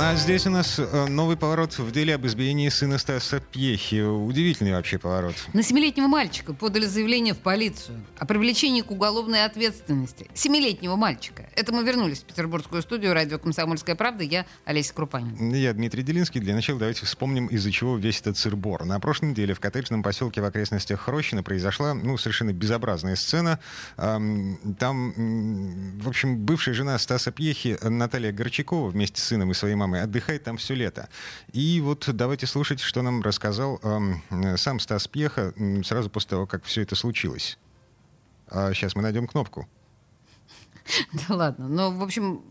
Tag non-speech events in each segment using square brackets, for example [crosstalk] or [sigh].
А здесь у нас э, новый поворот в деле об избиении сына Стаса Пьехи. Удивительный вообще поворот. На семилетнего мальчика подали заявление в полицию о привлечении к уголовной ответственности. Семилетнего мальчика. Это мы вернулись в петербургскую студию радио «Комсомольская правда». Я Олеся Крупанин. Я Дмитрий Делинский. Для начала давайте вспомним, из-за чего весь этот сырбор. На прошлой неделе в коттеджном поселке в окрестностях Хрощина произошла ну, совершенно безобразная сцена. Там, в общем, бывшая жена Стаса Пьехи Наталья Горчакова вместе с сыном и своей мамой мамой, отдыхает там все лето. И вот давайте слушать, что нам рассказал э, сам Стас Пьеха сразу после того, как все это случилось. А сейчас мы найдем кнопку. [laughs] Да ладно. Но, в общем,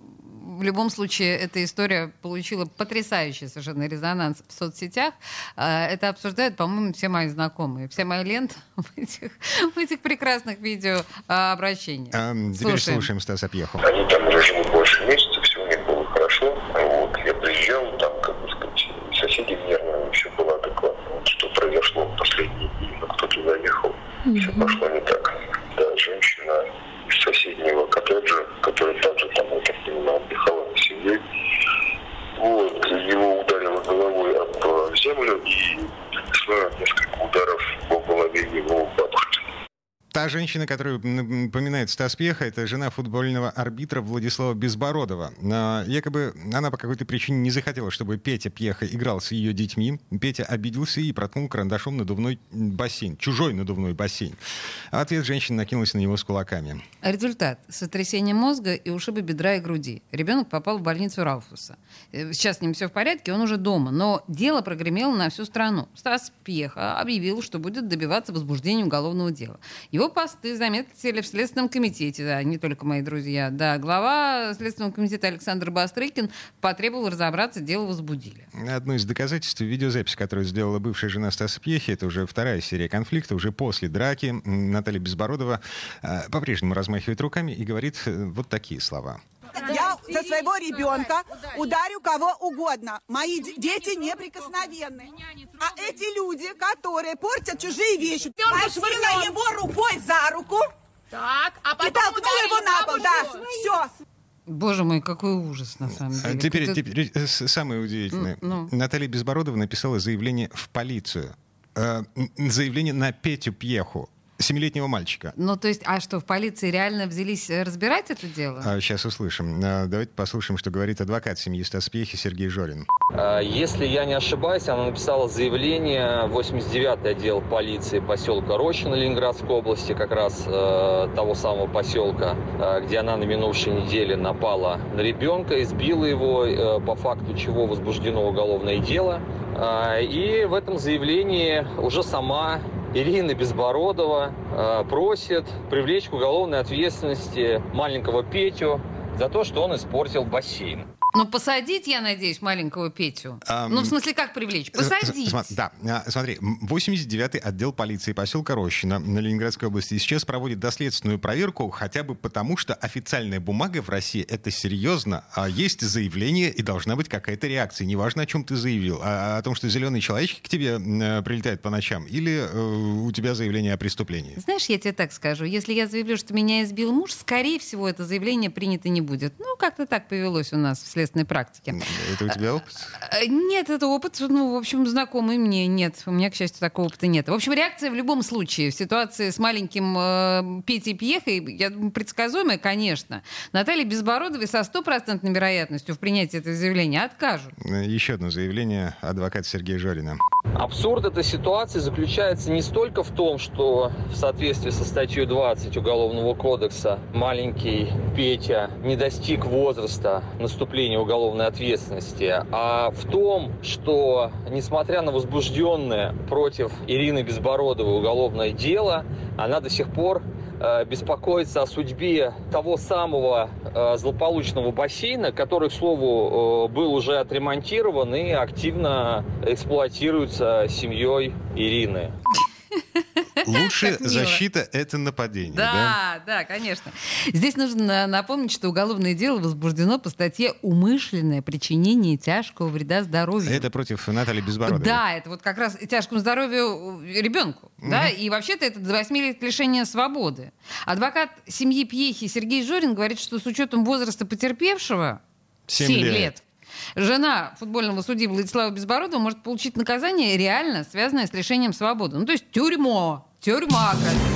в любом случае, эта история получила потрясающий совершенно резонанс в соцсетях. А, это обсуждают, по-моему, все мои знакомые. Вся моя лента [laughs] в этих, в этих прекрасных видеообращениях. А, теперь слушаем, слушаем Стаса Пьеху. Они там живут больше месяца, все у них было хорошо. Вот, я приезжал, там, как бы сказать, соседи нервные, все было адекватно. Вот что произошло в последние дни, но кто-то заехал, mm-hmm. Все пошло не так. Да, женщина из соседнего коттеджа, которая также там, я так понимаю, отдыхала на семьей, вот, его ударило головой об землю и нанесла несколько ударов по голове его бабушки. Женщина, которую напоминает Стас Пьеха, это жена футбольного арбитра Владислава Безбородова. Якобы она по какой-то причине не захотела, чтобы Петя Пьеха играл с ее детьми. Петя обиделся и проткнул карандашом надувной бассейн, чужой надувной бассейн. А ответ женщины накинулась на него с кулаками. Результат. Сотрясение мозга и ушибы бедра и груди. Ребенок попал в больницу Рауфуса. Э, сейчас с ним все в порядке, он уже дома. Но дело прогремело на всю страну. Стас Пьеха объявил, что будет добиваться возбуждения уголовного дела. Его посты заметили в Следственном комитете, да, не только мои друзья. Да, глава Следственного комитета Александр Бастрыкин потребовал разобраться, дело возбудили. Одно из доказательств видеозапись, которую сделала бывшая жена Стаса Пьехи, это уже вторая серия конфликта, уже после драки. Наталья Безбородова э, по-прежнему размахивает руками и говорит э, вот такие слова. Я со своего ребенка ударю кого угодно. Мои дети неприкосновенны. А эти люди, которые портят чужие вещи, схватила его рукой за руку так, а потом и толкнула его на пол. Да, все. Боже мой, какой ужас, на самом деле. Теперь, Это... теперь э, самое удивительное. Ну. Наталья Безбородова написала заявление в полицию. Э, заявление на Петю Пьеху семилетнего мальчика. Ну, то есть, а что, в полиции реально взялись э, разбирать это дело? А, сейчас услышим. А, давайте послушаем, что говорит адвокат семьи Стаспехи Сергей Жорин. А, если я не ошибаюсь, она написала заявление 89-й отдел полиции поселка Рощино Ленинградской области, как раз э, того самого поселка, э, где она на минувшей неделе напала на ребенка, избила его, э, по факту чего возбуждено уголовное дело. Э, и в этом заявлении уже сама Ирина Безбородова э, просит привлечь к уголовной ответственности маленького Петю за то, что он испортил бассейн. Ну, посадить, я надеюсь, маленького Петю. Um, ну, в смысле, как привлечь? Посадить. Да, а, смотри, 89-й отдел полиции поселка Рощина на Ленинградской области сейчас проводит доследственную проверку, хотя бы потому, что официальная бумага в России — это серьезно. А есть заявление, и должна быть какая-то реакция. Неважно, о чем ты заявил. А о том, что зеленые человечки к тебе э, прилетают по ночам, или э, у тебя заявление о преступлении. Знаешь, я тебе так скажу. Если я заявлю, что меня избил муж, скорее всего, это заявление принято не будет. Ну, как-то так повелось у нас вслед следственной практике. Это у тебя опыт? Э, нет, это опыт, ну, в общем, знакомый мне нет. У меня, к счастью, такого опыта нет. В общем, реакция в любом случае в ситуации с маленьким э, Петей Пьехой, я предсказуемая, конечно. Наталья Безбородовой со стопроцентной вероятностью в принятии этого заявления откажут. Э, еще одно заявление адвоката Сергея Жорина. Абсурд этой ситуации заключается не столько в том, что в соответствии со статьей 20 Уголовного кодекса маленький Петя не достиг возраста наступления уголовной ответственности, а в том, что, несмотря на возбужденное против Ирины Безбородовой уголовное дело, она до сих пор э, беспокоится о судьбе того самого э, злополучного бассейна, который, к слову, э, был уже отремонтирован и активно эксплуатируется семьей Ирины. Лучшая защита — это нападение, да? Да, да, конечно. Здесь нужно напомнить, что уголовное дело возбуждено по статье «Умышленное причинение тяжкого вреда здоровью». Это против Натальи Безбородовой. Да, это вот как раз тяжкому здоровью ребенку. Да? И вообще-то это до 8 лет лишения свободы. Адвокат семьи Пьехи Сергей Жорин говорит, что с учетом возраста потерпевшего Семь 7 лет. лет. Жена футбольного судьи Владислава Безбородова может получить наказание реально связанное с лишением свободы. Ну, то есть тюрьма. Teoru Maka.